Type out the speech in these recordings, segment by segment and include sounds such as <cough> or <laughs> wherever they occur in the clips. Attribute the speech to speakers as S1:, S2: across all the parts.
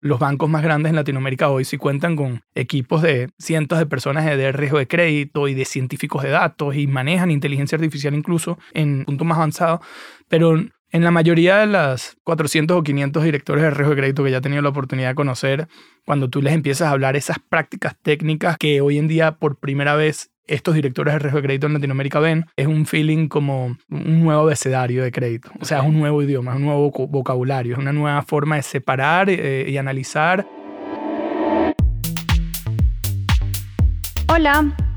S1: los bancos más grandes en Latinoamérica hoy sí cuentan con equipos de cientos de personas de riesgo de crédito y de científicos de datos y manejan inteligencia artificial incluso en punto más avanzado, pero en la mayoría de las 400 o 500 directores de riesgo de crédito que ya he tenido la oportunidad de conocer, cuando tú les empiezas a hablar esas prácticas técnicas que hoy en día por primera vez estos directores de riesgo de crédito en Latinoamérica ven, es un feeling como un nuevo abecedario de crédito. O sea, es un nuevo idioma, es un nuevo vocabulario, es una nueva forma de separar eh, y analizar.
S2: Hola.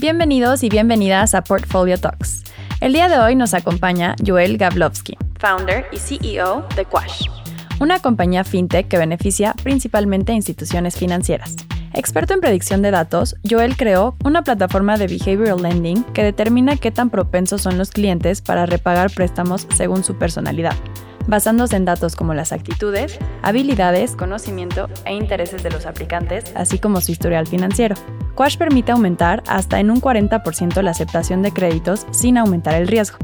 S2: Bienvenidos y bienvenidas a Portfolio Talks. El día de hoy nos acompaña Joel Gavlovsky, founder y CEO de Quash, una compañía fintech que beneficia principalmente a instituciones financieras. Experto en predicción de datos, Joel creó una plataforma de behavioral lending que determina qué tan propensos son los clientes para repagar préstamos según su personalidad basándose en datos como las actitudes, habilidades, conocimiento e intereses de los aplicantes, así como su historial financiero. Quash permite aumentar hasta en un 40% la aceptación de créditos sin aumentar el riesgo,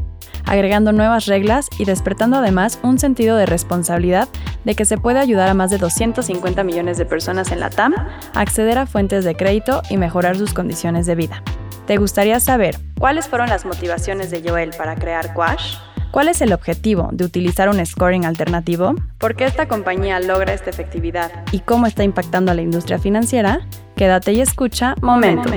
S2: agregando nuevas reglas y despertando además un sentido de responsabilidad de que se puede ayudar a más de 250 millones de personas en la TAM a acceder a fuentes de crédito y mejorar sus condiciones de vida. ¿Te gustaría saber cuáles fueron las motivaciones de Joel para crear Quash? ¿Cuál es el objetivo de utilizar un scoring alternativo? ¿Por qué esta compañía logra esta efectividad? ¿Y cómo está impactando a la industria financiera? Quédate y escucha Momento.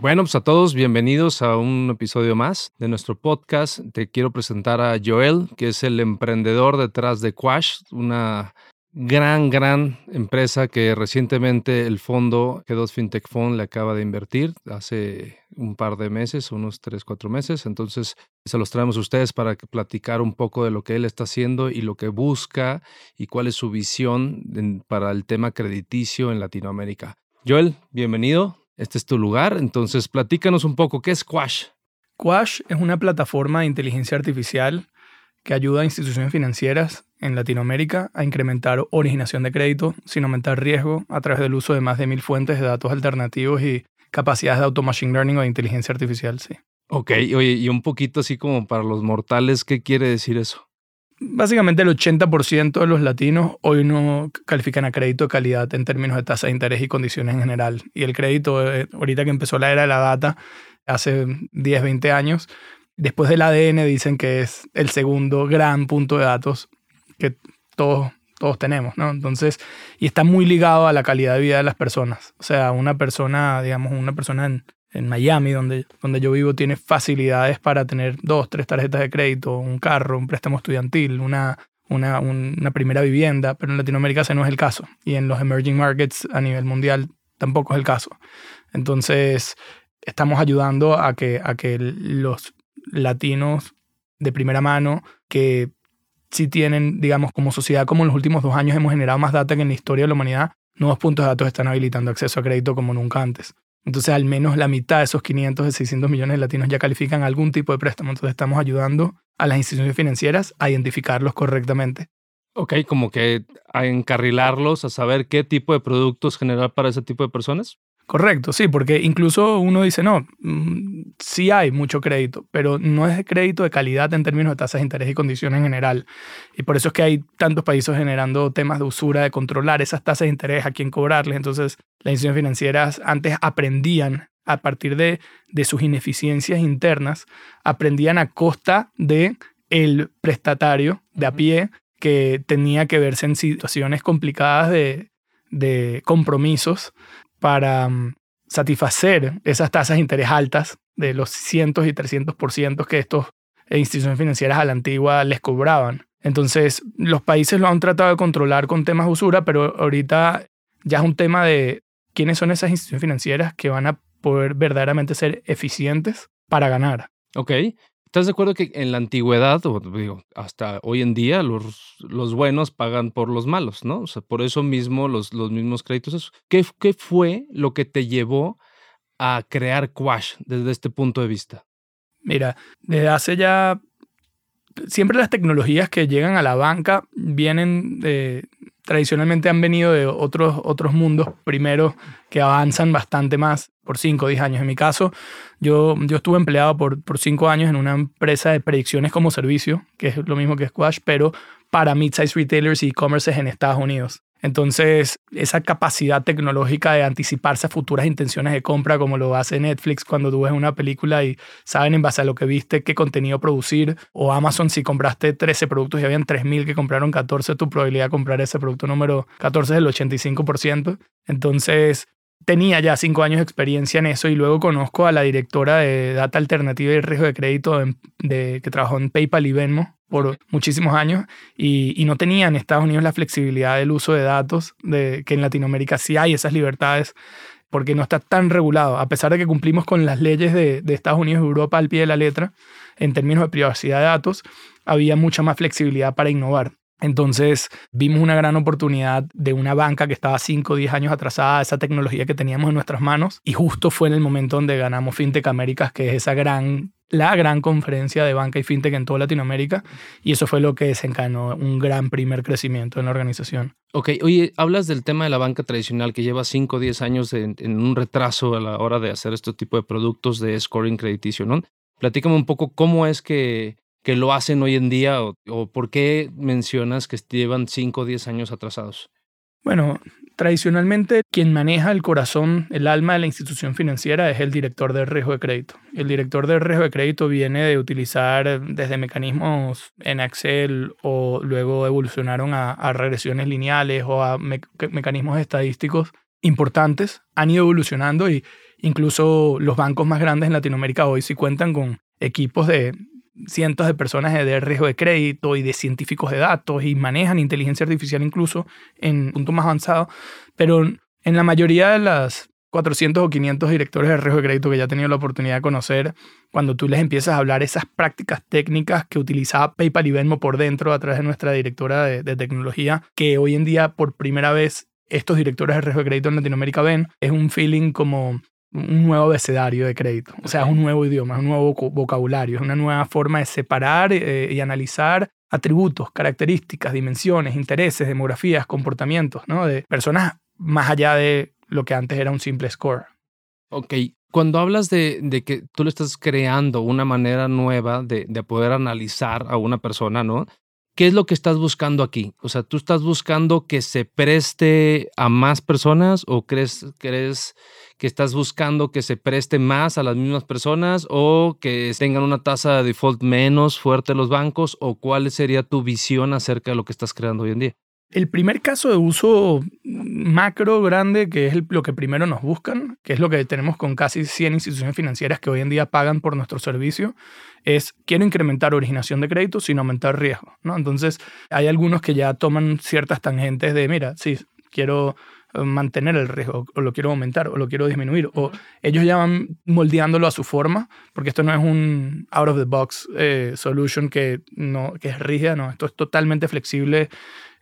S3: Bueno, pues a todos bienvenidos a un episodio más de nuestro podcast. Te quiero presentar a Joel, que es el emprendedor detrás de Quash, una gran, gran empresa que recientemente el fondo G2 FinTech Fund le acaba de invertir hace un par de meses, unos tres, cuatro meses. Entonces, se los traemos a ustedes para platicar un poco de lo que él está haciendo y lo que busca y cuál es su visión para el tema crediticio en Latinoamérica. Joel, bienvenido. Este es tu lugar. Entonces, platícanos un poco, ¿qué es Quash?
S1: Quash es una plataforma de inteligencia artificial que ayuda a instituciones financieras en Latinoamérica a incrementar originación de crédito sin aumentar riesgo a través del uso de más de mil fuentes de datos alternativos y capacidades de auto machine learning o de inteligencia artificial, sí.
S3: Ok, oye, y un poquito así como para los mortales, ¿qué quiere decir eso?
S1: Básicamente el 80% de los latinos hoy no califican a crédito de calidad en términos de tasa de interés y condiciones en general. Y el crédito, eh, ahorita que empezó la era de la data, hace 10, 20 años, después del ADN dicen que es el segundo gran punto de datos que todos, todos tenemos, ¿no? Entonces, y está muy ligado a la calidad de vida de las personas. O sea, una persona, digamos, una persona en, Miami, donde, donde yo vivo, tiene facilidades para tener dos, tres tarjetas de crédito, un carro, un préstamo estudiantil, una, una, una primera vivienda, pero en Latinoamérica ese no es el caso. Y en los emerging markets a nivel mundial tampoco es el caso. Entonces, estamos ayudando a que, a que los latinos de primera mano que si tienen, digamos, como sociedad, como en los últimos dos años hemos generado más data que en la historia de la humanidad, nuevos puntos de datos están habilitando acceso a crédito como nunca antes. Entonces, al menos la mitad de esos 500 de 600 millones de latinos ya califican algún tipo de préstamo. Entonces, estamos ayudando a las instituciones financieras a identificarlos correctamente.
S3: Ok, como que a encarrilarlos, a saber qué tipo de productos generar para ese tipo de personas.
S1: Correcto, sí, porque incluso uno dice, no, mm, sí hay mucho crédito, pero no es crédito de calidad en términos de tasas de interés y condiciones en general. Y por eso es que hay tantos países generando temas de usura, de controlar esas tasas de interés, a quién cobrarles. Entonces, las instituciones financieras antes aprendían a partir de, de sus ineficiencias internas, aprendían a costa de el prestatario de a pie que tenía que verse en situaciones complicadas de, de compromisos para mm, satisfacer esas tasas de interés altas de los cientos y 300% que estos instituciones financieras a la antigua les cobraban. Entonces, los países lo han tratado de controlar con temas de usura, pero ahorita ya es un tema de quiénes son esas instituciones financieras que van a poder verdaderamente ser eficientes para ganar.
S3: Ok. ¿Estás de acuerdo que en la antigüedad, o digo, hasta hoy en día, los, los buenos pagan por los malos, ¿no? O sea, por eso mismo los, los mismos créditos. ¿Qué, ¿Qué fue lo que te llevó a crear Quash desde este punto de vista?
S1: Mira, desde hace ya siempre las tecnologías que llegan a la banca vienen de, tradicionalmente han venido de otros, otros mundos, primero que avanzan bastante más por 5 o 10 años. En mi caso, yo, yo estuve empleado por 5 años en una empresa de predicciones como servicio, que es lo mismo que Squash, pero para mid-size retailers y e-commerce en Estados Unidos. Entonces, esa capacidad tecnológica de anticiparse a futuras intenciones de compra, como lo hace Netflix cuando tú ves una película y saben en base a lo que viste qué contenido producir, o Amazon si compraste 13 productos y habían 3.000 que compraron 14, tu probabilidad de comprar ese producto número 14 es del 85%. Entonces, tenía ya cinco años de experiencia en eso y luego conozco a la directora de Data Alternativa y Riesgo de Crédito de, que trabajó en PayPal y Venmo por muchísimos años y, no tenía en Estados Unidos la flexibilidad del uso de datos, de, que en Latinoamérica sí hay esas libertades porque no está tan regulado, a pesar de que cumplimos con las leyes de, de Estados Unidos y Europa al pie de la letra, en términos de privacidad de datos, había mucha más flexibilidad para innovar. Entonces vimos una gran oportunidad de una banca que estaba 5 o 10 años atrasada esa tecnología que teníamos en nuestras manos y justo fue en el momento donde ganamos FinTech Américas, que es esa gran, la gran conferencia de banca y FinTech en toda Latinoamérica y eso fue lo que desencadenó un gran primer crecimiento en la organización.
S3: Ok, oye, hablas del tema de la banca tradicional que lleva 5 o 10 años en, en, un retraso a la hora de hacer este tipo de productos de scoring crediticio, ¿no? Platícame un poco cómo es que que lo hacen hoy en día o, por qué mencionas que llevan 5 o 10 años atrasados?
S1: Bueno, tradicionalmente quien maneja el corazón, el alma de la institución financiera es el director de riesgo de crédito. El director de riesgo de crédito viene de utilizar desde mecanismos en Excel o luego evolucionaron a, regresiones lineales o a mecanismos estadísticos importantes. Han ido evolucionando y incluso los bancos más grandes en Latinoamérica hoy sí cuentan con equipos de cientos de personas de riesgo de crédito y de científicos de datos y manejan inteligencia artificial incluso en punto más avanzado, pero en la mayoría de las 400 o 500 directores de riesgo de crédito que ya he tenido la oportunidad de conocer, cuando tú les empiezas a hablar esas prácticas técnicas que utilizaba PayPal y Venmo por dentro a través de nuestra directora de tecnología, que hoy en día por primera vez estos directores de riesgo de crédito en Latinoamérica ven, es un feeling como un nuevo abecedario de crédito. O sea, es un nuevo idioma, es un nuevo vocabulario, es una nueva forma de separar eh, y analizar atributos, características, dimensiones, intereses, demografías, comportamientos, ¿no? De personas más allá de lo que antes era un simple score.
S3: Ok, cuando hablas de, de que tú le estás creando una manera nueva de, de, poder analizar a una persona, ¿no? ¿Qué es lo que estás buscando aquí? O sea, ¿tú estás buscando que se preste a más personas o crees, crees que estás buscando que se preste más a las mismas personas o que tengan una tasa de default menos fuerte los bancos o cuál sería tu visión acerca de lo que estás creando hoy en día?
S1: El primer caso de uso macro grande, que es lo que primero nos buscan, que es lo que tenemos con casi 100 instituciones financieras que hoy en día pagan por nuestro servicio, es quiero incrementar originación de crédito sin aumentar riesgo. ¿no? Entonces, hay algunos que ya toman ciertas tangentes de, mira, sí, quiero mantener el riesgo, o lo quiero aumentar, o lo quiero disminuir, o ellos ya van moldeándolo a su forma, porque esto no es un out of the box eh, solution que, no, que es rígida, no, esto es totalmente flexible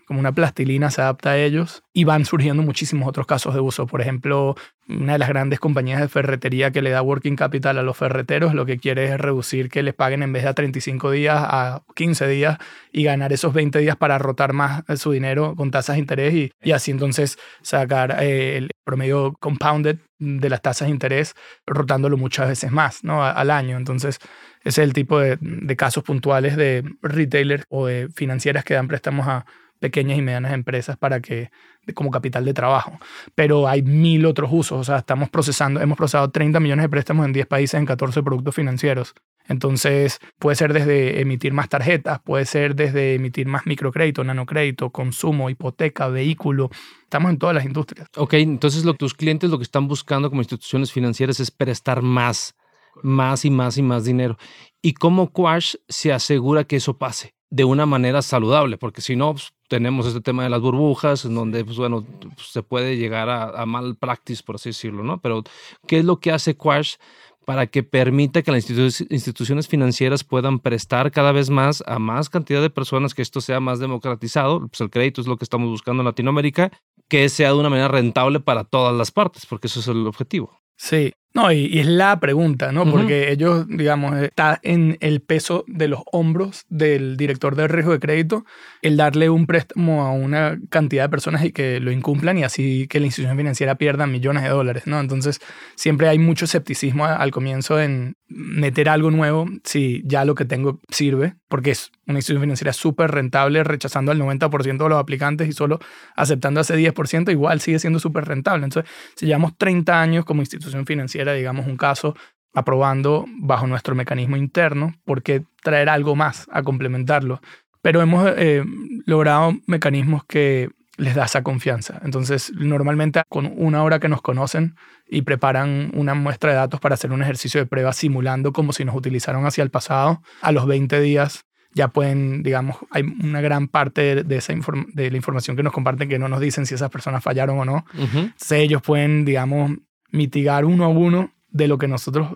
S1: como una plastilina se adapta a ellos y van surgiendo muchísimos otros casos de uso. Por ejemplo, una de las grandes compañías de ferretería que le da working capital a los ferreteros lo que quiere es reducir que les paguen en vez de a 35 días a 15 días y ganar esos 20 días para rotar más su dinero con tasas de interés y, y así entonces sacar eh, el promedio compounded de las tasas de interés rotándolo muchas veces más ¿no? al año. Entonces, ese es el tipo de, de casos puntuales de retailers o de financieras que dan préstamos a pequeñas y medianas empresas para que como capital de trabajo. Pero hay mil otros usos, o sea, estamos procesando, hemos procesado 30 millones de préstamos en 10 países en 14 productos financieros. Entonces, puede ser desde emitir más tarjetas, puede ser desde emitir más microcrédito, nanocrédito, consumo, hipoteca, vehículo. Estamos en todas las industrias.
S3: Ok, entonces lo, tus clientes lo que están buscando como instituciones financieras es prestar más, más y más y más dinero. ¿Y cómo Quash se asegura que eso pase? De una manera saludable, porque si no, pues, tenemos este tema de las burbujas, en donde, pues, bueno, se puede llegar a, mal practice, por así decirlo, ¿no? Pero, ¿qué es lo que hace Quash para que permita que las instituciones financieras puedan prestar cada vez más a más cantidad de personas, que esto sea más democratizado. Pues el crédito es lo que estamos buscando en Latinoamérica, que sea de una manera rentable para todas las partes, porque eso es el objetivo.
S1: Sí, no, y, es la pregunta, ¿no? Porque ellos, digamos, está en el peso de los hombros del director de riesgo de crédito el darle un préstamo a una cantidad de personas y que lo incumplan y así que la institución financiera pierda millones de dólares, ¿no? Entonces, siempre hay mucho escepticismo al comienzo en meter algo nuevo si ya lo que tengo sirve, porque es una institución financiera súper rentable, rechazando al 90% de los aplicantes y solo aceptando ese 10%, igual sigue siendo súper rentable. Entonces, si llevamos 30 años como institución financiera, digamos un caso, aprobando bajo nuestro mecanismo interno, ¿por qué traer algo más a complementarlo? Pero hemos eh, logrado mecanismos que les da esa confianza. Entonces, normalmente con una hora que nos conocen y preparan una muestra de datos para hacer un ejercicio de prueba simulando como si nos utilizaron hacia el pasado, a los 20 días ya pueden, digamos, hay una gran parte de, esa de la información que nos comparten que no nos dicen si esas personas fallaron o no. Entonces, ellos pueden, digamos, mitigar uno a uno de lo que nosotros,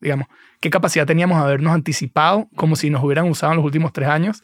S1: digamos, qué capacidad teníamos de habernos anticipado como si nos hubieran usado en los últimos tres años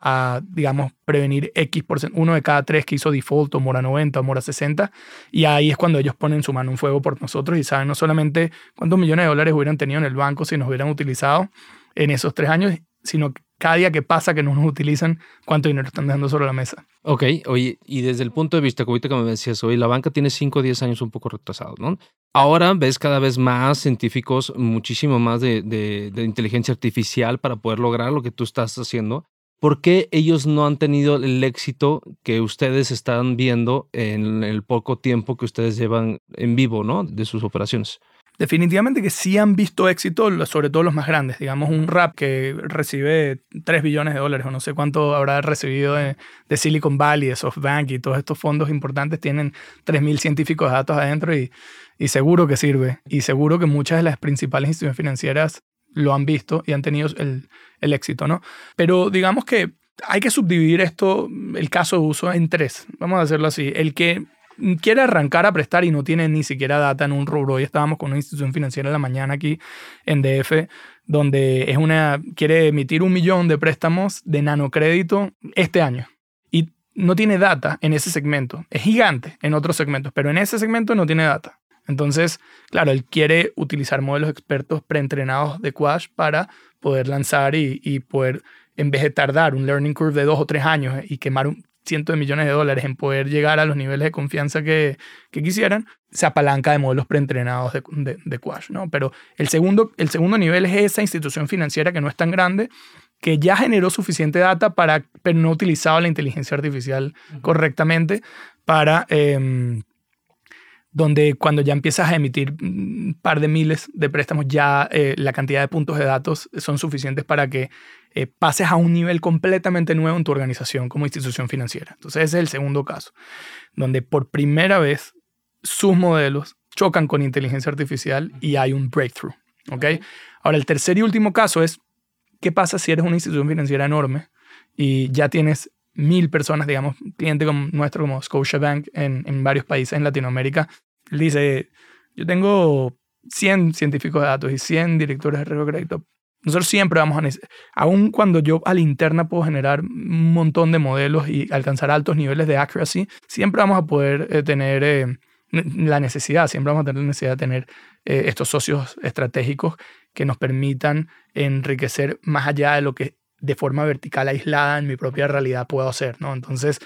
S1: a, digamos, prevenir X por uno de cada tres que hizo default o mora 90 o mora 60. Y ahí es cuando ellos ponen su mano en fuego por nosotros y saben no solamente cuántos millones de dólares hubieran tenido en el banco si nos hubieran utilizado en esos tres años, sino cada día que pasa que no nos utilizan, cuánto dinero están dejando sobre la mesa.
S3: Ok, oye, y desde el punto de vista, como me decías, hoy la banca tiene 5 o 10 años un poco retrasados, ¿no? Ahora ves cada vez más científicos, muchísimo más de, de inteligencia artificial para poder lograr lo que tú estás haciendo. ¿por qué ellos no han tenido el éxito que ustedes están viendo en el poco tiempo que ustedes llevan en vivo, ¿no? De sus operaciones.
S1: Definitivamente que sí han visto éxito, sobre todo los más grandes. Digamos, un rap que recibe 3 billones de dólares o no sé cuánto habrá recibido de, Silicon Valley, SoftBank y todos estos fondos importantes tienen 3.000 científicos de datos adentro y, seguro que sirve. Y seguro que muchas de las principales instituciones financieras lo han visto y han tenido el, el éxito, ¿no? Pero digamos que hay que subdividir esto, el caso de uso, en tres. Vamos a hacerlo así. El que quiere arrancar a prestar y no tiene ni siquiera data en un rubro. Hoy estábamos con una institución financiera en la mañana aquí en DF, donde es una, quiere emitir un millón de préstamos de nanocrédito este año. Y no tiene data en ese segmento. Es gigante en otros segmentos, pero en ese segmento no tiene data. Entonces, claro, él quiere utilizar modelos expertos preentrenados de Quash para poder lanzar y, poder, en vez de tardar un learning curve de dos o tres años y quemar un, cientos de millones de dólares en poder llegar a los niveles de confianza que, quisieran, se apalanca de modelos preentrenados de, de, de, Quash, ¿no? Pero el segundo, el segundo nivel es esa institución financiera que no es tan grande, que ya generó suficiente data para, pero no utilizaba la inteligencia artificial correctamente para... Em, donde cuando ya empiezas a emitir un par de miles de préstamos, ya eh, la cantidad de puntos de datos son suficientes para que eh, pases a un nivel completamente nuevo en tu organización como institución financiera. Entonces ese es el segundo caso, donde por primera vez sus modelos chocan con inteligencia artificial y hay un breakthrough. ¿okay? Ahora, el tercer y último caso es, ¿qué pasa si eres una institución financiera enorme y ya tienes mil personas, digamos, cliente como nuestro como Scotiabank en, en varios países en Latinoamérica, dice, yo tengo 100 científicos de datos y 100 directores de riesgo de crédito. Nosotros siempre vamos a necesitar, aun cuando yo a la interna puedo generar un montón de modelos y alcanzar altos niveles de accuracy, siempre vamos a poder eh, tener eh, la necesidad, siempre vamos a tener la necesidad de tener eh, estos socios estratégicos que nos permitan enriquecer más allá de lo que de forma vertical aislada en mi propia realidad puedo hacer, ¿no? Entonces,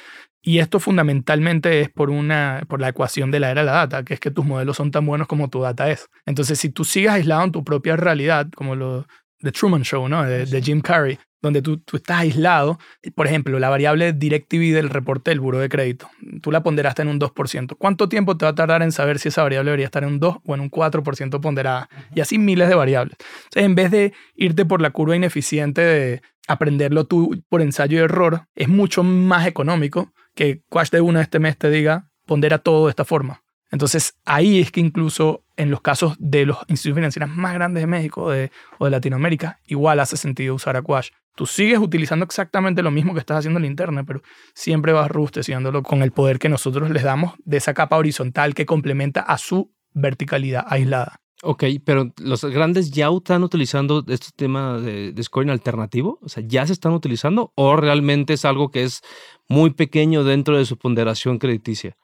S1: y esto fundamentalmente es por, una, por la ecuación de la era de la data, que es que tus modelos son tan buenos como tu data es. Entonces, si tú sigues aislado en tu propia realidad, como lo de Truman Show, ¿no? De, de Jim Carrey, donde tú, tú, estás aislado, por ejemplo, la variable DirecTV del reporte del buro de crédito, tú la ponderaste en un 2%. ¿Cuánto tiempo te va a tardar en saber si esa variable debería estar en un 2 o en un 4% ponderada? Y así miles de variables. Entonces, en vez de irte por la curva ineficiente de aprenderlo tú por ensayo y error, es mucho más económico que Quash de una este mes te diga pondera todo de esta forma. Entonces ahí es que incluso en los casos de los institutos financieros más grandes de México o de Latinoamérica, igual hace sentido usar a Quash. Tú sigues utilizando exactamente lo mismo que estás haciendo en la internet, pero siempre vas rusteciándolo con el poder que nosotros les damos de esa capa horizontal que complementa a su verticalidad aislada.
S3: Ok, pero los grandes ya están utilizando este tema de, de, scoring alternativo, o sea, ya se están utilizando o realmente es algo que es muy pequeño dentro de su ponderación crediticia.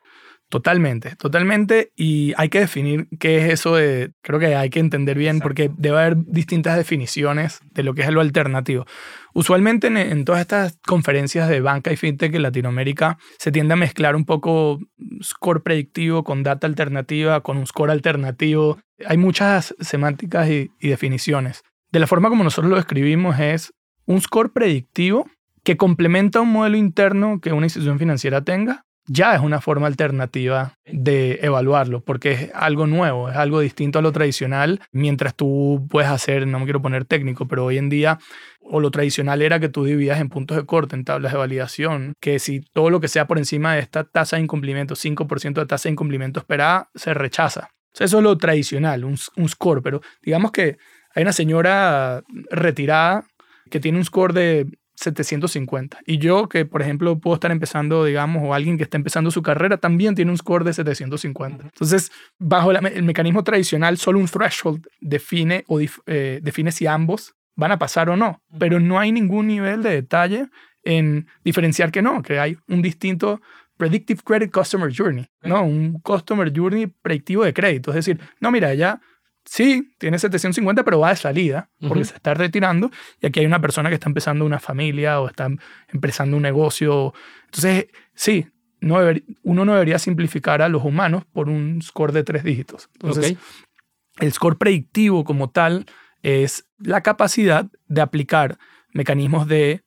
S1: Totalmente, totalmente. Y hay que definir qué es eso de, creo que hay que entender bien porque debe haber distintas definiciones de lo que es lo alternativo. Usualmente en, todas estas conferencias de banca y fintech en Latinoamérica se tiende a mezclar un poco score predictivo con data alternativa, con un score alternativo. Hay muchas semánticas y, y definiciones. De la forma como nosotros lo describimos es un score predictivo que complementa un modelo interno que una institución financiera tenga ya es una forma alternativa de evaluarlo, porque es algo nuevo, es algo distinto a lo tradicional, mientras tú puedes hacer, no me quiero poner técnico, pero hoy en día, o lo tradicional era que tú dividas en puntos de corte, en tablas de validación, que si todo lo que sea por encima de esta tasa de incumplimiento, 5% de tasa de incumplimiento esperada, se rechaza. eso es lo tradicional, un, un score, pero digamos que hay una señora retirada que tiene un score de 750. Y yo, que por ejemplo puedo estar empezando, digamos, o alguien que está empezando su carrera, también tiene un score de 750. Entonces, bajo el mecanismo tradicional, solo un threshold define, o eh, define si ambos van a pasar o no. Pero no hay ningún nivel de detalle en diferenciar que no, que hay un distinto Predictive Credit Customer Journey, ¿no? Un Customer Journey predictivo de crédito. Es decir, no, mira, ya sí, tiene 750, pero va de salida porque se está retirando y aquí hay una persona que está empezando una familia o está empezando un negocio. Entonces, sí, no uno no debería simplificar a los humanos por un score de tres dígitos. Entonces, el score predictivo como tal es la capacidad de aplicar mecanismos de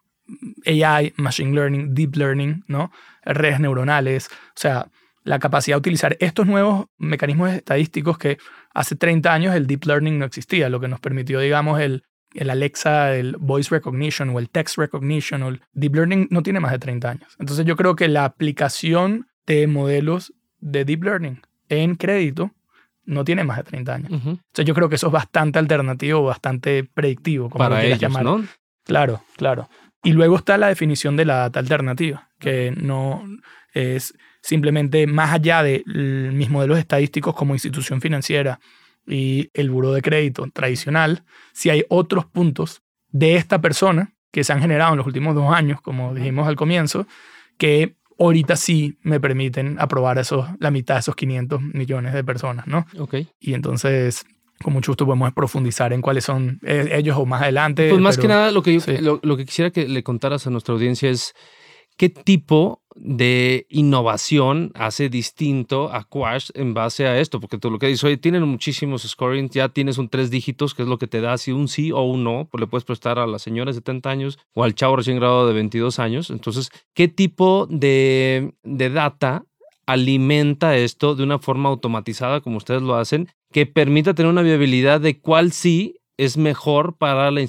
S1: AI, Machine Learning, Deep Learning, ¿no? redes neuronales, o sea, la capacidad de utilizar estos nuevos mecanismos estadísticos que hace 30 años el deep learning no existía, lo que nos permitió, digamos, el, el Alexa, el voice recognition o el text recognition o el deep learning no tiene más de 30 años. Entonces yo creo que la aplicación de modelos de deep learning en crédito no tiene más de 30 años. Entonces yo creo que eso es bastante alternativo, bastante predictivo, como
S3: Para ellos, llamar. ¿no?
S1: Claro, claro. Y luego está la definición de la data alternativa, que no es simplemente más allá de mis modelos estadísticos como institución financiera y el buro de crédito tradicional, si hay otros puntos de esta persona que se han generado en los últimos dos años, como dijimos al comienzo, que ahorita sí me permiten aprobar esos, la mitad de esos 500 millones de personas, ¿no?
S3: Ok.
S1: Y entonces, con mucho gusto podemos profundizar en cuáles son eh, ellos o más adelante.
S3: Pues más que nada, lo que, lo, lo, que quisiera que le contaras a nuestra audiencia es qué tipo de innovación hace distinto a Quash en base a esto, porque tú lo que dices, oye, tienen muchísimos scoring, ya tienes un tres dígitos, que es lo que te da si un sí o un no, pues le puedes prestar a la señora de 70 años o al chavo recién graduado de 22 años. Entonces, ¿qué tipo de, de data alimenta esto de una forma automatizada como ustedes lo hacen, que permita tener una viabilidad de cuál sí es mejor para, la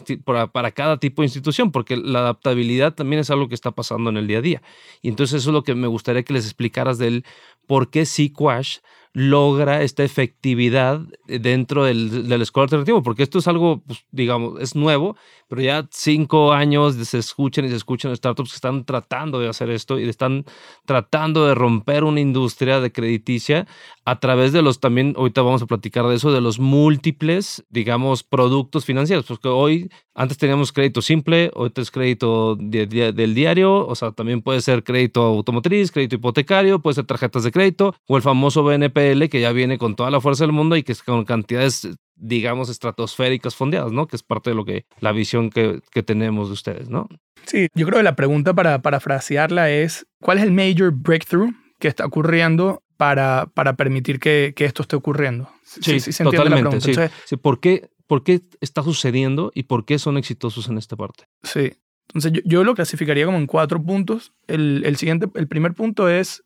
S3: para, cada tipo de institución, porque la adaptabilidad también es algo que está pasando en el día a día. Y entonces eso es lo que me gustaría que les explicaras del por qué Sequash logra esta efectividad dentro del, del alternativo, porque esto es algo, pues, digamos, es nuevo, pero ya cinco años se escuchan y se escuchan startups que están tratando de hacer esto y están tratando de romper una industria de crediticia a través de los también, ahorita vamos a platicar de eso, de los múltiples, digamos, productos financieros, porque hoy, antes teníamos crédito simple, hoy es crédito del diario, o sea, también puede ser crédito automotriz, crédito hipotecario, puede ser tarjetas de crédito o el famoso BNPL que ya viene con toda la fuerza del mundo y que es con cantidades digamos, estratosféricas fondeadas, ¿no? Que es parte de lo que, la visión que, que tenemos de ustedes, ¿no?
S1: Sí, yo creo que la pregunta para parafrasearla es, ¿cuál es el major breakthrough que está ocurriendo para, para permitir que, que esto esté ocurriendo?
S3: Sí, sí, se totalmente. Sí, sí. ¿Por, qué, ¿Por qué está sucediendo y por qué son exitosos en esta parte?
S1: Sí. Entonces yo, yo lo clasificaría como en cuatro puntos. El, el, siguiente, el primer punto es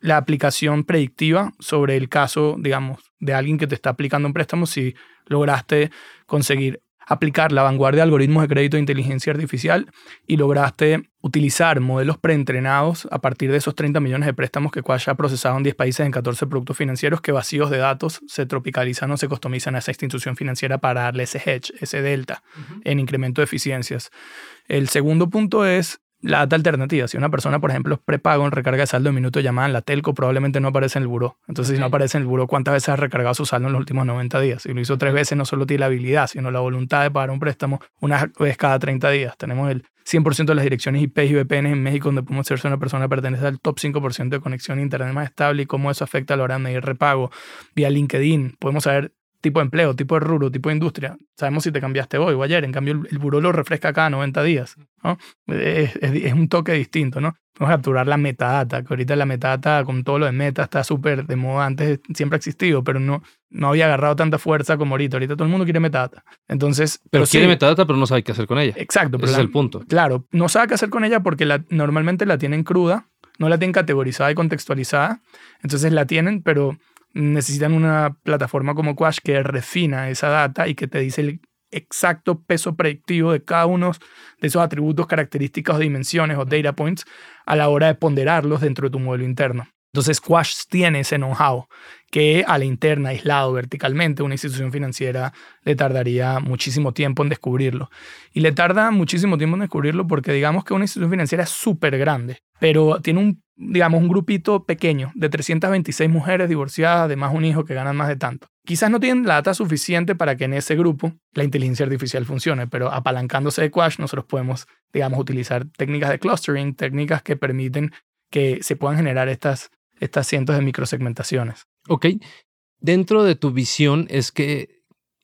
S1: la aplicación predictiva sobre el caso, digamos, de alguien que te está aplicando un préstamo si lograste conseguir aplicar la vanguardia de algoritmos de crédito de inteligencia artificial y lograste utilizar modelos preentrenados a partir de esos 30 millones de préstamos que Quash ha procesado en 10 países en 14 productos financieros que vacíos de datos se tropicalizan o se customizan a esa institución financiera para darle ese hedge, ese delta en incremento de eficiencias. El segundo punto es la data alternativa. Si una persona, por ejemplo, es prepago en recarga de saldo de minuto de llamada en la telco, probablemente no aparece en el buró. Entonces, si no aparece en el buró, ¿cuántas veces ha recargado su saldo en los últimos 90 días? Si lo hizo tres veces, no solo tiene la habilidad, sino la voluntad de pagar un préstamo una vez cada 30 días. Tenemos el 100% de las direcciones IP y VPN en México donde podemos ser si una persona pertenece al top 5% de conexión a internet más estable y cómo eso afecta a la hora de medir repago. Vía LinkedIn, podemos saber tipo de empleo, tipo de rubro, tipo de industria. Sabemos si te cambiaste hoy o ayer. En cambio, el, buró lo refresca cada 90 días. ¿no? Es, es, un toque distinto, ¿no? Vamos a capturar la metadata, que ahorita la metadata con todo lo de meta está súper de moda. Antes siempre ha existido, pero no, no había agarrado tanta fuerza como ahorita. Ahorita todo el mundo quiere metadata. Entonces,
S3: pero, quiere metadata, pero no sabe qué hacer con ella.
S1: Exacto.
S3: Ese es el punto.
S1: Claro, no sabe qué hacer con ella porque la, normalmente la tienen cruda, no la tienen categorizada y contextualizada. Entonces la tienen, pero necesitan una plataforma como Quash que refina esa data y que te dice el exacto peso predictivo de cada uno de esos atributos, características o dimensiones o data points a la hora de ponderarlos dentro de tu modelo interno. Entonces, Quash tiene ese know-how que a la interna, aislado verticalmente, una institución financiera le tardaría muchísimo tiempo en descubrirlo. Y le tarda muchísimo tiempo en descubrirlo porque digamos que una institución financiera es súper grande, pero tiene un, digamos, un grupito pequeño de 326 mujeres divorciadas de más un hijo que ganan más de tanto. Quizás no tienen la data suficiente para que en ese grupo la inteligencia artificial funcione, pero apalancándose de Quash nosotros podemos, digamos, utilizar técnicas de clustering, técnicas que permiten que se puedan generar estas estas cientos de microsegmentaciones.
S3: Ok. Dentro de tu visión es que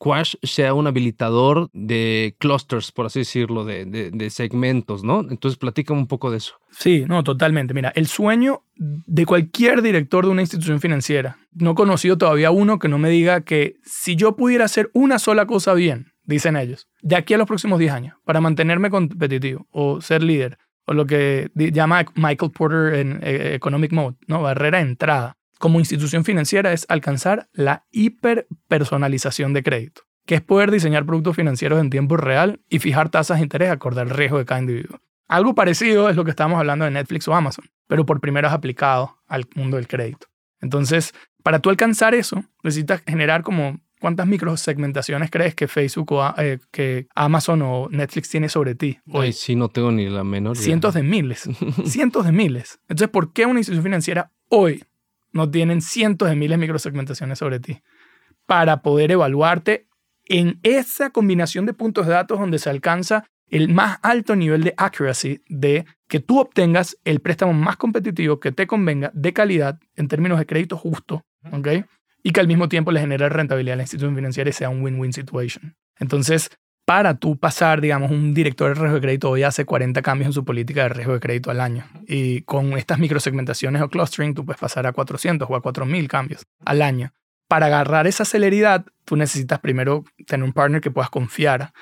S3: Quash sea un habilitador de clusters, por así decirlo, de, de, segmentos, ¿no? Entonces, platícame un poco de eso.
S1: Sí, no, totalmente. Mira, el sueño de cualquier director de una institución financiera, no he conocido todavía uno que no me diga que si yo pudiera hacer una sola cosa bien, dicen ellos, de aquí a los próximos 10 años, para mantenerme competitivo o ser líder, o lo que llama Michael Porter en eh, Economic Mode, ¿no? barrera de entrada, como institución financiera es alcanzar la hiperpersonalización de crédito, que es poder diseñar productos financieros en tiempo real y fijar tasas de interés acorde al riesgo de cada individuo. Algo parecido es lo que estamos hablando de Netflix o Amazon, pero por primera vez aplicado al mundo del crédito. Entonces, para tú alcanzar eso, necesitas generar como ¿Cuántas microsegmentaciones crees que Facebook o eh, que Amazon o Netflix tiene sobre ti?
S3: Hoy sí, no tengo ni la menor idea.
S1: Cientos de miles. cientos de miles. Entonces, ¿por qué una institución financiera hoy no tienen cientos de miles de microsegmentaciones sobre ti? Para poder evaluarte en esa combinación de puntos de datos donde se alcanza el más alto nivel de accuracy de que tú obtengas el préstamo más competitivo que te convenga de calidad en términos de crédito justo, ¿ok? y que al mismo tiempo le genere rentabilidad a la institución financiera y sea un win-win situation. Entonces, para tú pasar, digamos, un director de riesgo de crédito hoy hace 40 cambios en su política de riesgo de crédito al año. Y con estas microsegmentaciones o clustering, tú puedes pasar a 400 o a 4000 cambios al año. Para agarrar esa celeridad, tú necesitas primero tener un partner que puedas confiar,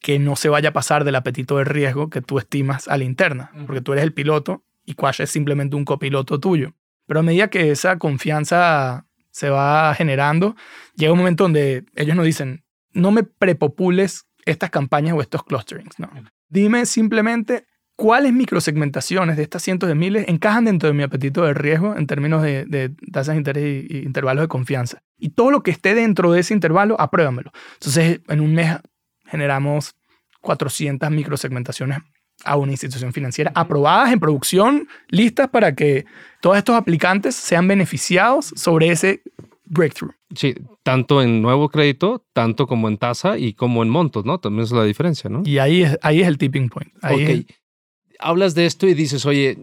S1: que no se vaya a pasar del apetito de riesgo que tú estimas a la interna, porque tú eres el piloto y Quash es simplemente un copiloto tuyo. Pero a medida que esa confianza se va generando, llega un momento donde ellos nos dicen, no me prepopules estas campañas o estos clusterings, no. Dime simplemente cuáles microsegmentaciones de estas cientos de miles encajan dentro de mi apetito de riesgo en términos de, tasas de interés y, intervalos de confianza. Y todo lo que esté dentro de ese intervalo, apruébamelo. Entonces, en un mes generamos 400 microsegmentaciones a una institución financiera, aprobadas en producción, listas para que todos estos aplicantes sean beneficiados sobre ese breakthrough.
S3: Sí, tanto en nuevo crédito, tanto como en tasa y como en montos, ¿no? También es la diferencia, ¿no?
S1: Y ahí es, ahí es el tipping point.
S3: ok. Hablas de esto y dices, oye,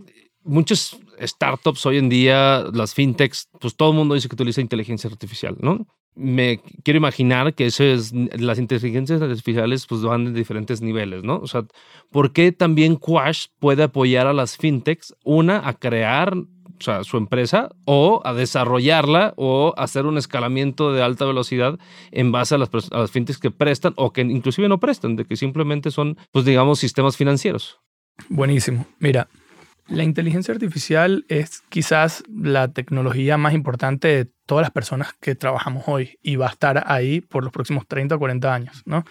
S3: muchos startups hoy en día, las fintechs, pues todo el mundo dice que utiliza inteligencia artificial, ¿no? me quiero imaginar que eso es, las inteligencias artificiales pues van de diferentes niveles, ¿no? O sea, ¿por qué también Quash puede apoyar a las fintechs, una, a crear o sea, su empresa o a desarrollarla o hacer un escalamiento de alta velocidad en base a las, a las fintechs que prestan o que inclusive no prestan, de que simplemente son, pues digamos, sistemas financieros?
S1: Buenísimo. Mira, la inteligencia artificial es quizás la tecnología más importante de todas las personas que trabajamos hoy y va a estar ahí por los próximos 30 o 40 años, ¿no?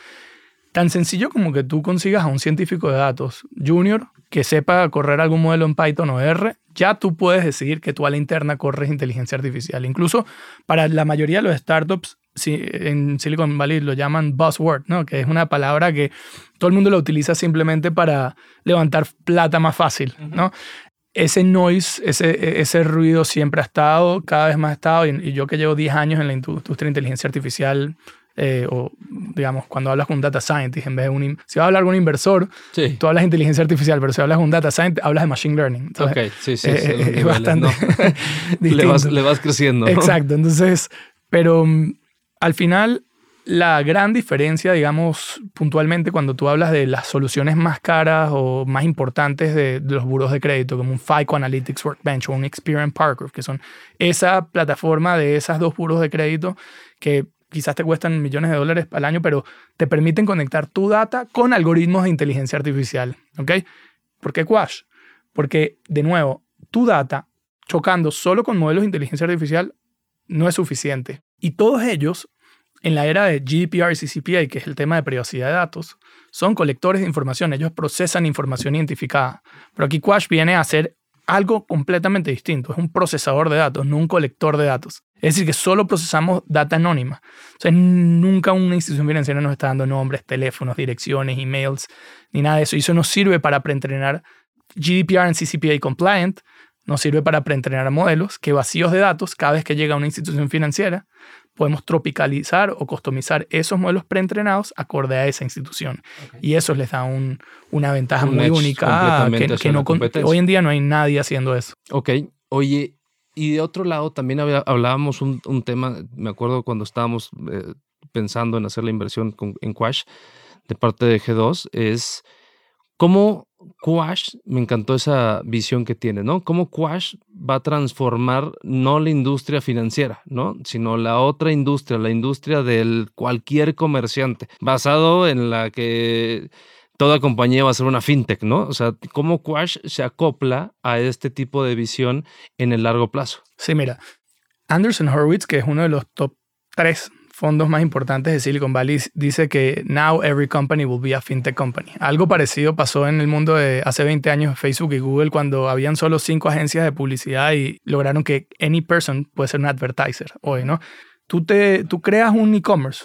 S1: Tan sencillo como que tú consigas a un científico de datos junior que sepa correr algún modelo en Python o R, ya tú puedes decidir que tú a la interna corres inteligencia artificial. Incluso para la mayoría de los startups en Silicon Valley lo llaman buzzword, ¿no? que es una palabra que todo el mundo lo utiliza simplemente para levantar plata más fácil. ¿no? Ese noise, ese, ese ruido siempre ha estado, cada vez más ha estado, y, yo que llevo 10 años en la industria de inteligencia artificial, eh, o digamos, cuando hablas con un data scientist, en vez de un... Si vas a hablar con un inversor, tú hablas de inteligencia artificial, pero si hablas con un data scientist, hablas de machine learning.
S3: ok, sí, sí.
S1: Eh, es bastante <laughs> <laughs>
S3: le, vas, le vas creciendo.
S1: Exacto, entonces, pero mm, al final la gran diferencia, digamos, puntualmente cuando tú hablas de las soluciones más caras o más importantes de, los buros de crédito, como un FICO Analytics Workbench o un Experian Parker, que son esa plataforma de esas dos buros de crédito que quizás te cuestan millones de dólares al año, pero te permiten conectar tu data con algoritmos de inteligencia artificial. ¿Ok? ¿Por qué Quash? Porque, de nuevo, tu data chocando solo con modelos de inteligencia artificial no es suficiente. Y todos ellos en la era de GDPR y CCPA, que es el tema de privacidad de datos, son colectores de información. Ellos procesan información identificada. Pero aquí Quash viene a hacer algo completamente distinto. Es un procesador de datos, no un colector de datos. Es decir, que solo procesamos data anónima. O sea, nunca una institución financiera nos está dando nombres, teléfonos, direcciones, emails, ni nada de eso. Y eso nos sirve para preentrenar GDPR y CCPA compliant, nos sirve para preentrenar modelos que vacíos de datos, cada vez que llega una institución financiera, podemos tropicalizar o customizar esos modelos preentrenados acorde a esa institución. Y eso les da un, una ventaja muy única que, no hoy en día no hay nadie haciendo eso.
S3: Ok, oye, y de otro lado también hablábamos un, un, tema, me acuerdo cuando estábamos eh, pensando en hacer la inversión en Quash de parte de G2, es cómo Quash, me encantó esa visión que tiene, ¿no? Cómo Quash va a transformar no la industria financiera, ¿no? Sino la otra industria, la industria del cualquier comerciante, basado en la que toda compañía va a ser una fintech, ¿no? O sea, cómo Quash se acopla a este tipo de visión en el largo plazo.
S1: Sí, mira, Anderson Horowitz, que es uno de los top tres fondos más importantes de Silicon Valley dice que now every company will be a fintech company. Algo parecido pasó en el mundo de hace 20 años Facebook y Google cuando habían solo cinco agencias de publicidad y lograron que any person puede ser un advertiser hoy, ¿no? Tú, te, tú creas un e-commerce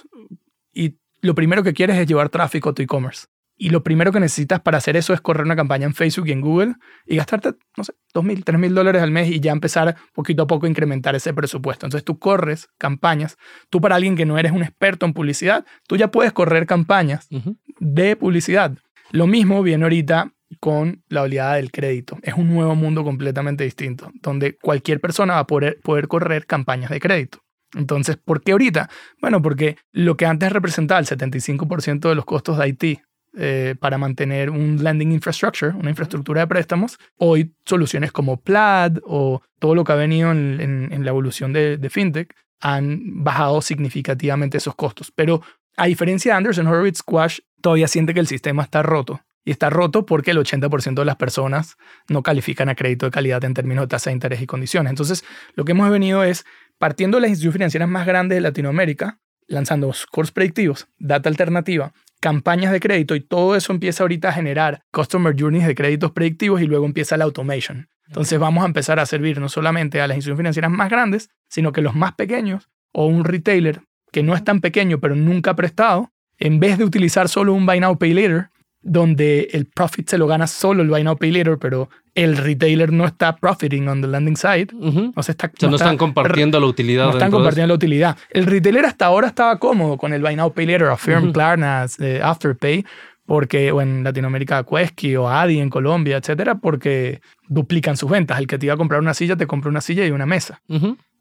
S1: y lo primero que quieres es llevar tráfico a tu e-commerce. Y lo primero que necesitas para hacer eso es correr una campaña en Facebook y en Google y gastarte, no sé, 2.000, 3.000 dólares al mes y ya empezar poquito a poco a incrementar ese presupuesto. Entonces tú corres campañas. Tú para alguien que no eres un experto en publicidad, tú ya puedes correr campañas de publicidad. Lo mismo viene ahorita con la oleada del crédito. Es un nuevo mundo completamente distinto, donde cualquier persona va a poder, poder correr campañas de crédito. Entonces, ¿por qué ahorita? Bueno, porque lo que antes representaba el 75% de los costos de IT eh, para mantener un lending infrastructure, una infraestructura de préstamos. Hoy soluciones como Plaid o todo lo que ha venido en, la evolución de, FinTech han bajado significativamente esos costos. Pero a diferencia de Anderson Horowitz, Squash todavía siente que el sistema está roto. Y está roto porque el 80% de las personas no califican a crédito de calidad en términos de tasa de interés y condiciones. Entonces, lo que hemos venido es, partiendo de las instituciones financieras más grandes de Latinoamérica, lanzando scores predictivos, data alternativa campañas de crédito y todo eso empieza ahorita a generar customer journeys de créditos predictivos y luego empieza la automation. Entonces vamos a empezar a servir no solamente a las instituciones financieras más grandes, sino que los más pequeños o un retailer que no es tan pequeño pero nunca ha prestado, en vez de utilizar solo un Buy Now Pay Later, donde el profit se lo gana solo el Buy Now Pay Later, pero el retailer no está profiting on the lending side.
S3: no, se está, no, están compartiendo la utilidad.
S1: No están compartiendo la utilidad. El retailer hasta ahora estaba cómodo con el Buy Now Pay Later, Affirm, uh Klarna, eh, Afterpay, porque, o en Latinoamérica, Quesky o Adi en Colombia, etcétera, porque duplican sus ventas. El que te iba a comprar una silla, te compra una silla y una mesa.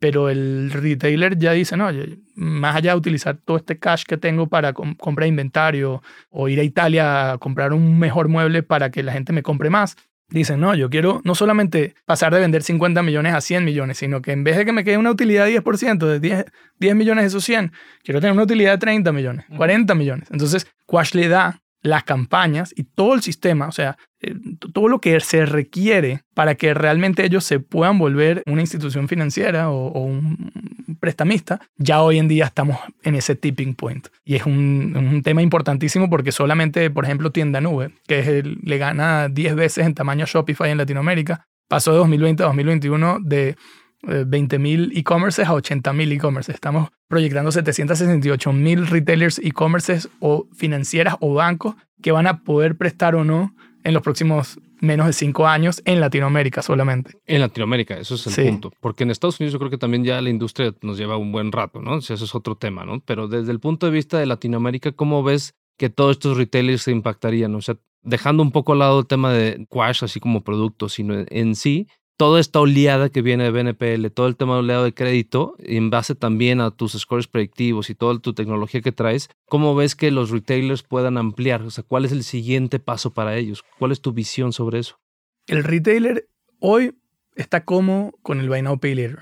S1: Pero el retailer ya dice, no, más allá de utilizar todo este cash que tengo para comprar inventario o ir a Italia a comprar un mejor mueble para que la gente me compre más, dicen, no, yo quiero no solamente pasar de vender 50 millones a 100 millones, sino que en vez de que me quede una utilidad de 10%, de 10, 10 millones de esos 100, quiero tener una utilidad de 30 millones, 40 millones. Entonces, Quash le da las campañas y todo el sistema, o sea, eh, todo lo que se requiere para que realmente ellos se puedan volver una institución financiera o, un prestamista, ya hoy en día estamos en ese tipping point. Y es un, tema importantísimo porque solamente, por ejemplo, Tienda Nube, que le gana 10 veces en tamaño a Shopify en Latinoamérica, pasó de 2020 a 2021 de 20.000 e-commerces a 80.000 e-commerces. Estamos proyectando 768.000 retailers e-commerces o financieras o bancos que van a poder prestar o no en los próximos menos de cinco años en Latinoamérica solamente.
S3: En Latinoamérica, eso es el punto. Porque en Estados Unidos yo creo que también ya la industria nos lleva un buen rato, ¿no? Eso es otro tema, ¿no? Pero desde el punto de vista de Latinoamérica, ¿cómo ves que todos estos retailers se impactarían? O sea, dejando un poco al lado el tema de Quash, así como producto, sino en sí, toda esta oleada que viene de BNPL, todo el tema de oleado de crédito, en base también a tus scores predictivos y toda tu tecnología que traes, ¿cómo ves que los retailers puedan ampliar? O sea, ¿cuál es el siguiente paso para ellos? ¿Cuál es tu visión sobre eso?
S1: El retailer hoy está como con el Buy Now Pay Later.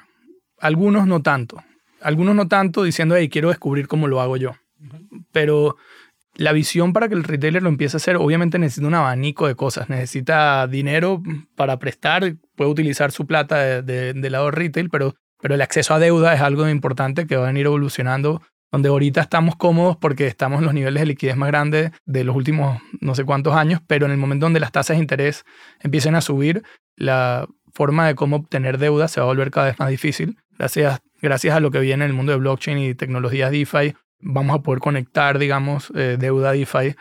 S1: Algunos no tanto. Algunos no tanto diciendo, hey, quiero descubrir cómo lo hago yo. Pero la visión para que el retailer lo empiece a hacer, obviamente necesita un abanico de cosas. Necesita dinero para prestar, puede utilizar su plata del de, lado retail, pero, pero el acceso a deuda es algo importante que va a venir evolucionando, donde ahorita estamos cómodos porque estamos en los niveles de liquidez más grandes de los últimos no sé cuántos años, pero en el momento donde las tasas de interés empiecen a subir, la forma de cómo obtener deuda se va a volver cada vez más difícil. Gracias, gracias a lo que viene en el mundo de blockchain y tecnologías DeFi, vamos a poder conectar, digamos, eh, deuda DeFi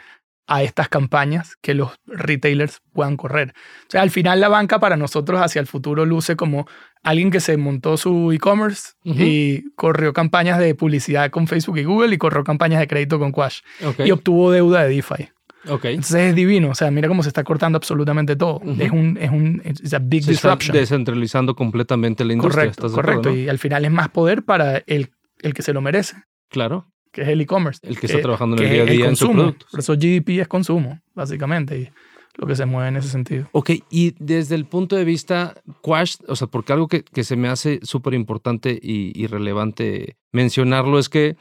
S1: a estas campañas que los retailers puedan correr. O sea, al final la banca para nosotros hacia el futuro luce como alguien que se montó su e-commerce y corrió campañas de publicidad con Facebook y Google y corrió campañas de crédito con Quash y obtuvo deuda de DeFi.
S3: Okay.
S1: Entonces es divino, o sea, mira cómo se está cortando absolutamente todo. Es un, es un big disruption.
S3: descentralizando completamente la industria.
S1: Correcto, correcto. Y al final es más poder para el, el que se lo merece.
S3: Claro
S1: que es el e-commerce.
S3: El que, está trabajando en el día a día en su producto.
S1: Por eso GDP es consumo, básicamente, y lo que se mueve en ese sentido.
S3: Ok, y desde el punto de vista Quash, o sea, porque algo que, que se me hace súper importante y, relevante mencionarlo es que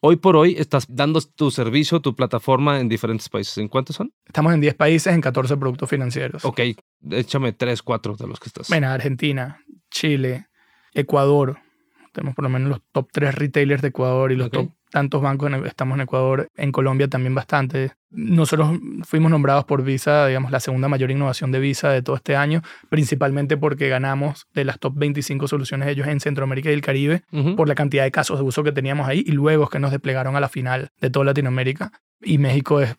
S3: hoy por hoy estás dando tu servicio, tu plataforma en diferentes países. ¿En cuántos son?
S1: Estamos en 10 países, en 14 productos financieros.
S3: Ok, échame 3, 4 de los que estás.
S1: Bueno, Argentina, Chile, Ecuador. Tenemos por lo menos los top 3 retailers de Ecuador y los top tantos bancos, estamos en Ecuador, en Colombia también bastante. Nosotros fuimos nombrados por Visa, digamos, la segunda mayor innovación de Visa de todo este año, principalmente porque ganamos de las top 25 soluciones de ellos en Centroamérica y el Caribe por la cantidad de casos de uso que teníamos ahí y luego que nos desplegaron a la final de toda Latinoamérica. Y México es,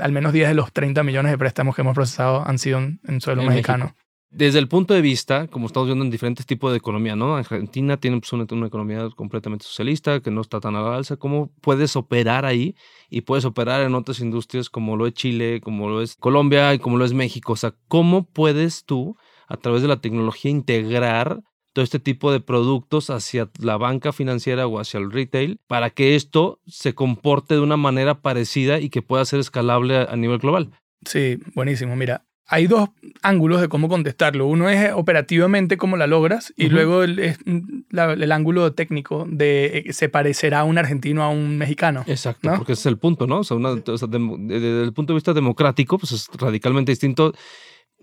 S1: al menos 10 de los 30 millones de préstamos que hemos procesado han sido en suelo mexicano.
S3: Desde el punto de vista, como estamos viendo en diferentes tipos de economía, ¿no? Argentina tiene pues, una, economía completamente socialista, que no está tan a la alza. ¿Cómo puedes operar ahí y puedes operar en otras industrias como lo es Chile, como lo es Colombia y como lo es México? O sea, ¿cómo puedes tú, a través de la tecnología, integrar todo este tipo de productos hacia la banca financiera o hacia el retail para que esto se comporte de una manera parecida y que pueda ser escalable a nivel global?
S1: Sí, buenísimo. Mira, hay dos ángulos de cómo contestarlo. Uno es operativamente cómo la logras y luego el, es el ángulo técnico de eh, se parecerá a un argentino a un mexicano.
S3: Exacto, porque ese es el punto, ¿no? O sea, desde el punto de vista democrático, pues es radicalmente distinto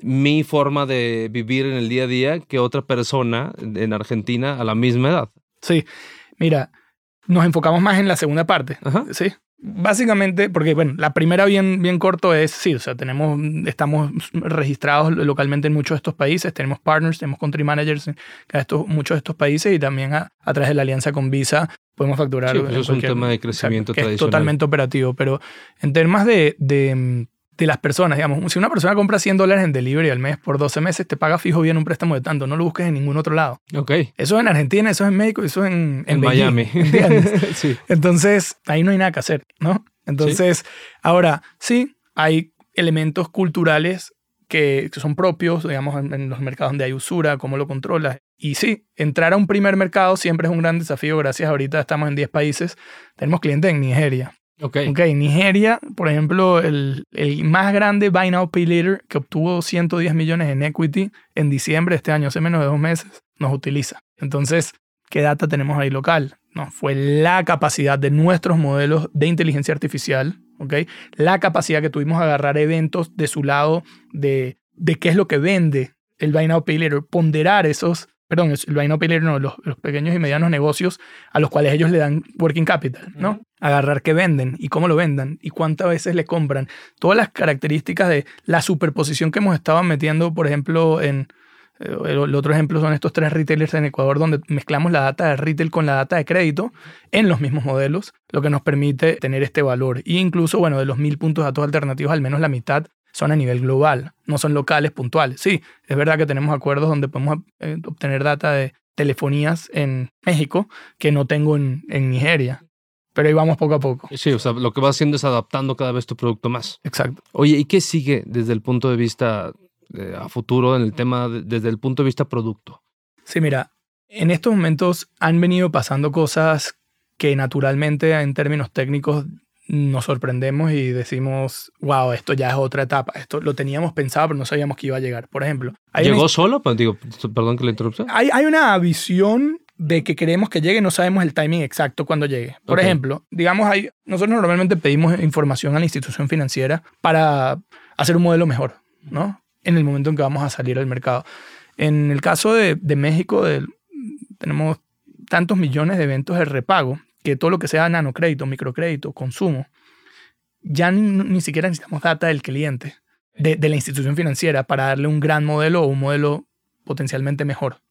S3: mi forma de vivir en el día a día que otra persona en Argentina a la misma edad.
S1: Sí, mira, nos enfocamos más en la segunda parte, ¿sí? Básicamente, porque bueno, la primera bien, bien corto es, sí, o sea, tenemos, estamos registrados localmente en muchos de estos países, tenemos partners, tenemos country managers en estos, muchos de estos países y también a, través de la alianza con Visa podemos facturar.
S3: Sí, pues es un tema de crecimiento tradicional.
S1: Es totalmente operativo, pero en temas de, de de las personas, digamos, si una persona compra 100 dólares en delivery al mes por 12 meses, te paga fijo bien un préstamo de tanto, no lo busques en ningún otro lado.
S3: Ok.
S1: Eso es en Argentina, eso es en México, eso es en,
S3: en, Miami. <laughs>
S1: sí. Entonces, ahí no hay nada que hacer, ¿no? Entonces, ahora, sí, hay elementos culturales que, son propios, digamos, en, los mercados donde hay usura, cómo lo controlas. Y sí, entrar a un primer mercado siempre es un gran desafío. Gracias, ahorita estamos en 10 países. Tenemos clientes en Nigeria,
S3: Ok.
S1: Ok, Nigeria, por ejemplo, el, el, más grande Buy Now Pay Later, que obtuvo 110 millones en equity en diciembre de este año, hace menos de dos meses, nos utiliza. Entonces, ¿qué data tenemos ahí local? No, fue la capacidad de nuestros modelos de inteligencia artificial, ¿ok? La capacidad que tuvimos de agarrar eventos de su lado de, de qué es lo que vende el Buy Now Pay Later, ponderar esos perdón, el buy now pay later no, los, pequeños y medianos negocios a los cuales ellos le dan working capital, ¿no? Agarrar qué venden y cómo lo vendan y cuántas veces le compran. Todas las características de la superposición que hemos estado metiendo, por ejemplo, en Eh, el, otro ejemplo son estos tres retailers en Ecuador donde mezclamos la data de retail con la data de crédito en los mismos modelos, lo que nos permite tener este valor. E incluso, bueno, de los mil puntos de datos alternativos, al menos la mitad son a nivel global, no son locales puntuales. Sí, es verdad que tenemos acuerdos donde podemos eh, obtener data de telefonías en México que no tengo en, en Nigeria. Pero ahí vamos poco a poco.
S3: Sí, o sea, lo que va haciendo es adaptando cada vez tu producto más.
S1: Exacto.
S3: Oye, ¿y qué sigue desde el punto de vista eh, a futuro en el tema, desde el punto de vista producto?
S1: Sí, mira, en estos momentos han venido pasando cosas que naturalmente en términos técnicos nos sorprendemos y decimos, wow, esto ya es otra etapa. Esto lo teníamos pensado, pero no sabíamos que iba a llegar. Por ejemplo.
S3: ¿Llegó solo? Pues, digo, perdón que le interrumpa.
S1: Hay, hay una visión de que queremos que llegue, no sabemos el timing exacto cuando llegue. Por ejemplo, digamos, hay, nosotros normalmente pedimos información a la institución financiera para hacer un modelo mejor, ¿no? En el momento en que vamos a salir al mercado. En el caso de, de México, tenemos tantos millones de eventos de repago que todo lo que sea nanocrédito, microcrédito, consumo, ya ni, siquiera necesitamos data del cliente, de, la institución financiera, para darle un gran modelo o un modelo potencialmente mejor.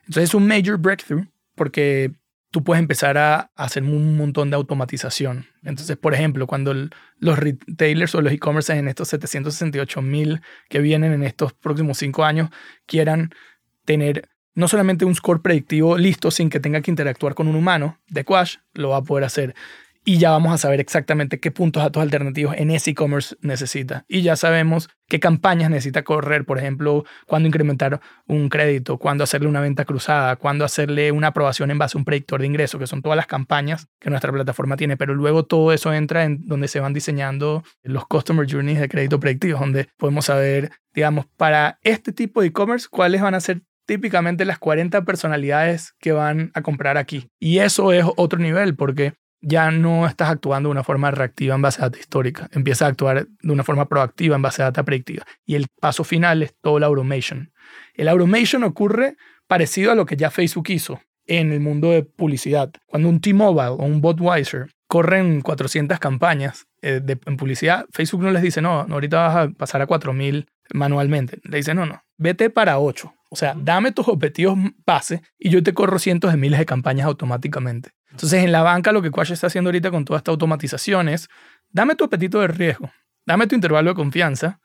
S1: Entonces es un major breakthrough porque tú puedes empezar a, hacer un montón de automatización. Entonces, por ejemplo, cuando los retailers o los e-commerce en estos 768 mil que vienen en estos próximos cinco años quieran tener no solamente un score predictivo listo sin que tenga que interactuar con un humano de Quash, lo va a poder hacer. Y ya vamos a saber exactamente qué puntos datos alternativos en ese e-commerce necesita. Y ya sabemos qué campañas necesita correr, por ejemplo, cuándo incrementar un crédito, cuándo hacerle una venta cruzada, cuándo hacerle una aprobación en base a un predictor de ingreso, que son todas las campañas que nuestra plataforma tiene. Pero luego todo eso entra en donde se van diseñando los Customer Journeys de crédito predictivos, donde podemos saber, digamos, para este tipo de e-commerce, cuáles van a ser típicamente las 40 personalidades que van a comprar aquí. Y eso es otro nivel porque ya no estás actuando de una forma reactiva en base a data histórica, empiezas a actuar de una forma proactiva en base a data predictiva. Y el paso final es todo la automation. El automation ocurre parecido a lo que ya Facebook hizo en el mundo de publicidad. Cuando un T-Mobile o un Budweiser corren 400 campañas eh, de, en publicidad, Facebook no les dice, no, ahorita vas a pasar a 4000 manualmente. Le dice, no, no, vete para 8 o sea, dame tus objetivos base y yo te corro cientos de miles de campañas automáticamente. Entonces, en la banca lo que Quash está haciendo ahorita con toda esta automatización es, dame tu apetito de riesgo, dame tu intervalo de confianza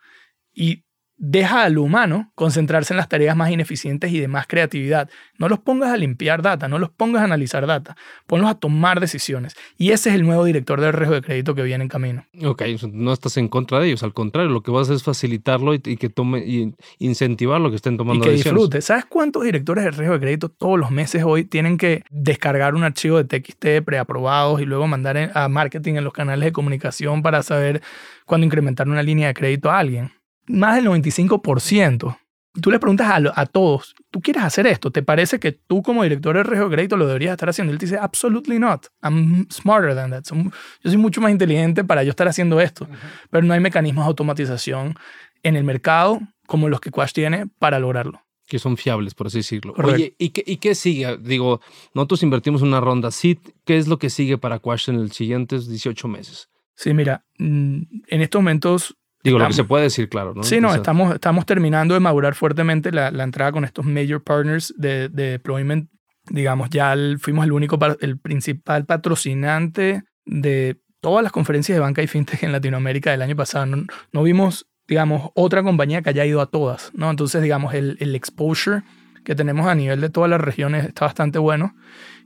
S1: y deja al humano concentrarse en las tareas más ineficientes y de más creatividad. No los pongas a limpiar data, no los pongas a analizar data, ponlos a tomar decisiones. Y ese es el nuevo director del riesgo de crédito que viene en camino.
S3: Ok, no estás en contra de ellos, al contrario, lo que vas a hacer es facilitarlo y, que tome y incentivar lo que estén tomando
S1: y que disfrute. ¿Sabes cuántos directores de riesgo de crédito todos los meses hoy tienen que descargar un archivo de TXT preaprobados y luego mandar a marketing en los canales de comunicación para saber cuándo incrementar una línea de crédito a alguien? Más del 95%. Tú le preguntas a, a, todos, ¿tú quieres hacer esto? ¿Te parece que tú como director de riesgo de crédito lo deberías estar haciendo? Él te dice, absolutely not. I'm smarter than that. yo soy mucho más inteligente para yo estar haciendo esto. Pero no hay mecanismos de automatización en el mercado como los que Quash tiene para lograrlo.
S3: Que son fiables, por así decirlo. Oye, ¿y qué, ¿y qué sigue? Digo, nosotros invertimos una ronda ¿sí? ¿Qué es lo que sigue para Quash en los siguientes 18 meses?
S1: Sí, mira, mm, en estos momentos
S3: Digo, lo que se puede decir, claro. ¿no?
S1: Sí, no, estamos, estamos terminando de madurar fuertemente la, la entrada con estos major partners de, de deployment. Digamos, ya fuimos el único, el principal patrocinante de todas las conferencias de banca y fintech en Latinoamérica del año pasado. No, no vimos, digamos, otra compañía que haya ido a todas, ¿no? Entonces, digamos, el, el exposure que tenemos a nivel de todas las regiones está bastante bueno.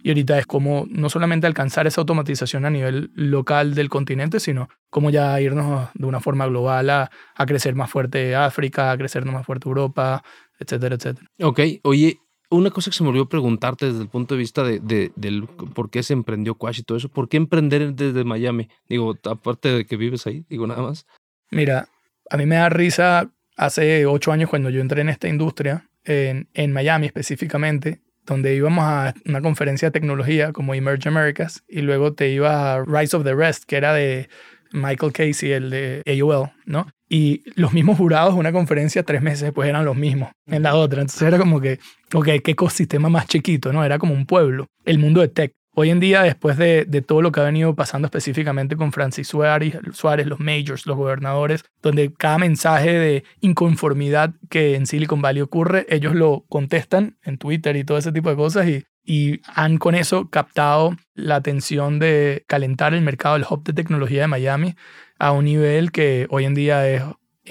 S1: Y ahorita es como no solamente alcanzar esa automatización a nivel local del continente, sino como ya irnos de una forma global a, a crecer más fuerte África, a crecer más fuerte Europa, etcétera, etcétera.
S3: Ok, oye, una cosa que se me olvidó preguntarte desde el punto de vista de, de, del por qué se emprendió Quash y todo eso, ¿por qué emprender desde Miami? Digo, aparte de que vives ahí, digo nada más.
S1: Mira, a mí me da risa hace ocho años cuando yo entré en esta industria, en, en Miami específicamente, donde íbamos a una conferencia de tecnología como Emerge Americas y luego te ibas a Rise of the Rest, que era de Michael Casey, el de AOL, ¿no? Y los mismos jurados una conferencia tres meses después eran los mismos en la otra. Entonces era como que, ok, qué ecosistema más chiquito, ¿no? Era como un pueblo. El mundo de tech hoy en día, después de, todo lo que ha venido pasando específicamente con Francis Suárez, los majors, los gobernadores, donde cada mensaje de inconformidad que en Silicon Valley ocurre, ellos lo contestan en Twitter y todo ese tipo de cosas y, y han con eso captado la atención de calentar el mercado del hub de tecnología de Miami a un nivel que hoy en día es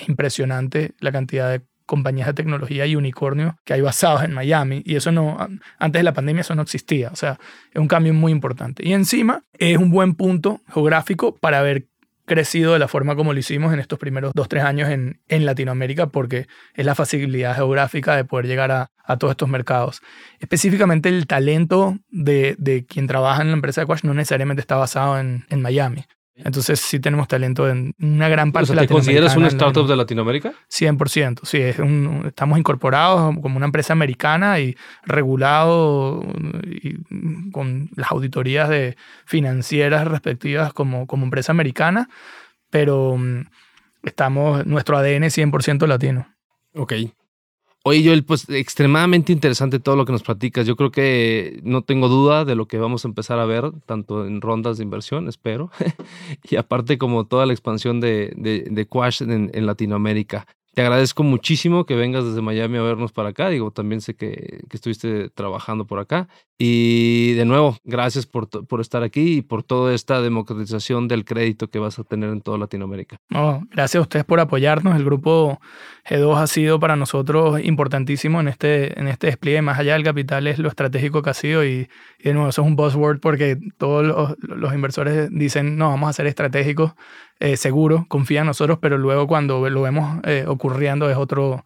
S1: impresionante la cantidad de compañías de tecnología y unicornio que hay basados en Miami. Y eso no, antes de la pandemia eso no existía. O sea, es un cambio muy importante. Y encima es un buen punto geográfico para haber crecido de la forma como lo hicimos en estos primeros dos, tres años en, en Latinoamérica, porque es la facilidad geográfica de poder llegar a, a todos estos mercados. Específicamente el talento de, de, quien trabaja en la empresa de Quash no necesariamente está basado en, en Miami. Entonces sí tenemos talento en una gran parte
S3: o sea, ¿Te consideras una startup de Latinoamérica?
S1: 100%, sí. Es un, estamos incorporados como una empresa americana y regulado y con las auditorías de financieras respectivas como, como empresa americana, pero mm, estamos, nuestro ADN 100% latino.
S3: Ok. Oye, Joel, pues extremadamente interesante todo lo que nos platicas. Yo creo que no tengo duda de lo que vamos a empezar a ver, tanto en rondas de inversión, espero, <laughs> y aparte como toda la expansión de, de, Quash en, en Latinoamérica. Te agradezco muchísimo que vengas desde Miami a vernos para acá. Digo, también sé que, que estuviste trabajando por acá. Y de nuevo, gracias por, por, estar aquí y por toda esta democratización del crédito que vas a tener en toda Latinoamérica.
S1: gracias a ustedes por apoyarnos. El grupo G2 ha sido para nosotros importantísimo en este, en este despliegue. Más allá del capital es lo estratégico que ha sido y, de nuevo, eso es un buzzword porque todos los, los inversores dicen, no, vamos a ser estratégicos, eh, seguro, confía en nosotros, pero luego cuando lo vemos eh, ocurriendo es otro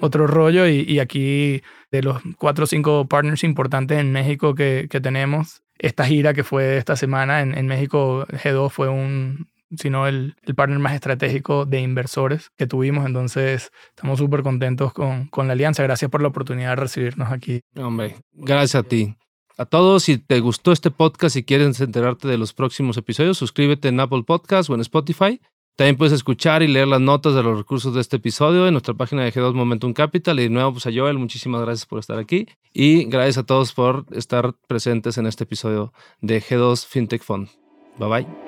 S1: otro rollo y, aquí de los cuatro o cinco partners importantes en México que, que tenemos, esta gira que fue esta semana en, en México, G2 fue un, sino el, el, partner más estratégico de inversores que tuvimos. Entonces, estamos súper contentos con, con, la alianza. Gracias por la oportunidad de recibirnos aquí.
S3: Hombre, gracias a ti. A todos, si te gustó este podcast y quieres enterarte de los próximos episodios, suscríbete en Apple Podcast o en Spotify. También puedes escuchar y leer las notas de los recursos de este episodio en nuestra página de G2 Momentum Capital. Y de nuevo, pues a Joel, muchísimas gracias por estar aquí. Y gracias a todos por estar presentes en este episodio de G2 FinTech Fund. Bye bye.